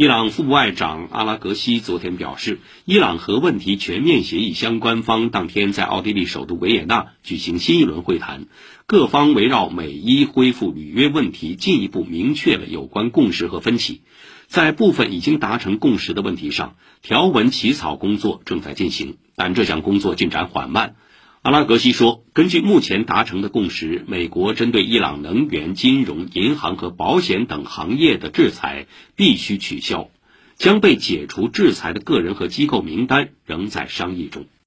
伊朗副外长阿拉格西昨天表示，伊朗核问题全面协议相关方当天在奥地利首都维也纳举行新一轮会谈，各方围绕美伊恢复履约问题进一步明确了有关共识和分歧。在部分已经达成共识的问题上，条文起草工作正在进行，但这项工作进展缓慢。阿拉格西说，根据目前达成的共识，美国针对伊朗能源、金融、银行和保险等行业的制裁必须取消，将被解除制裁的个人和机构名单仍在商议中。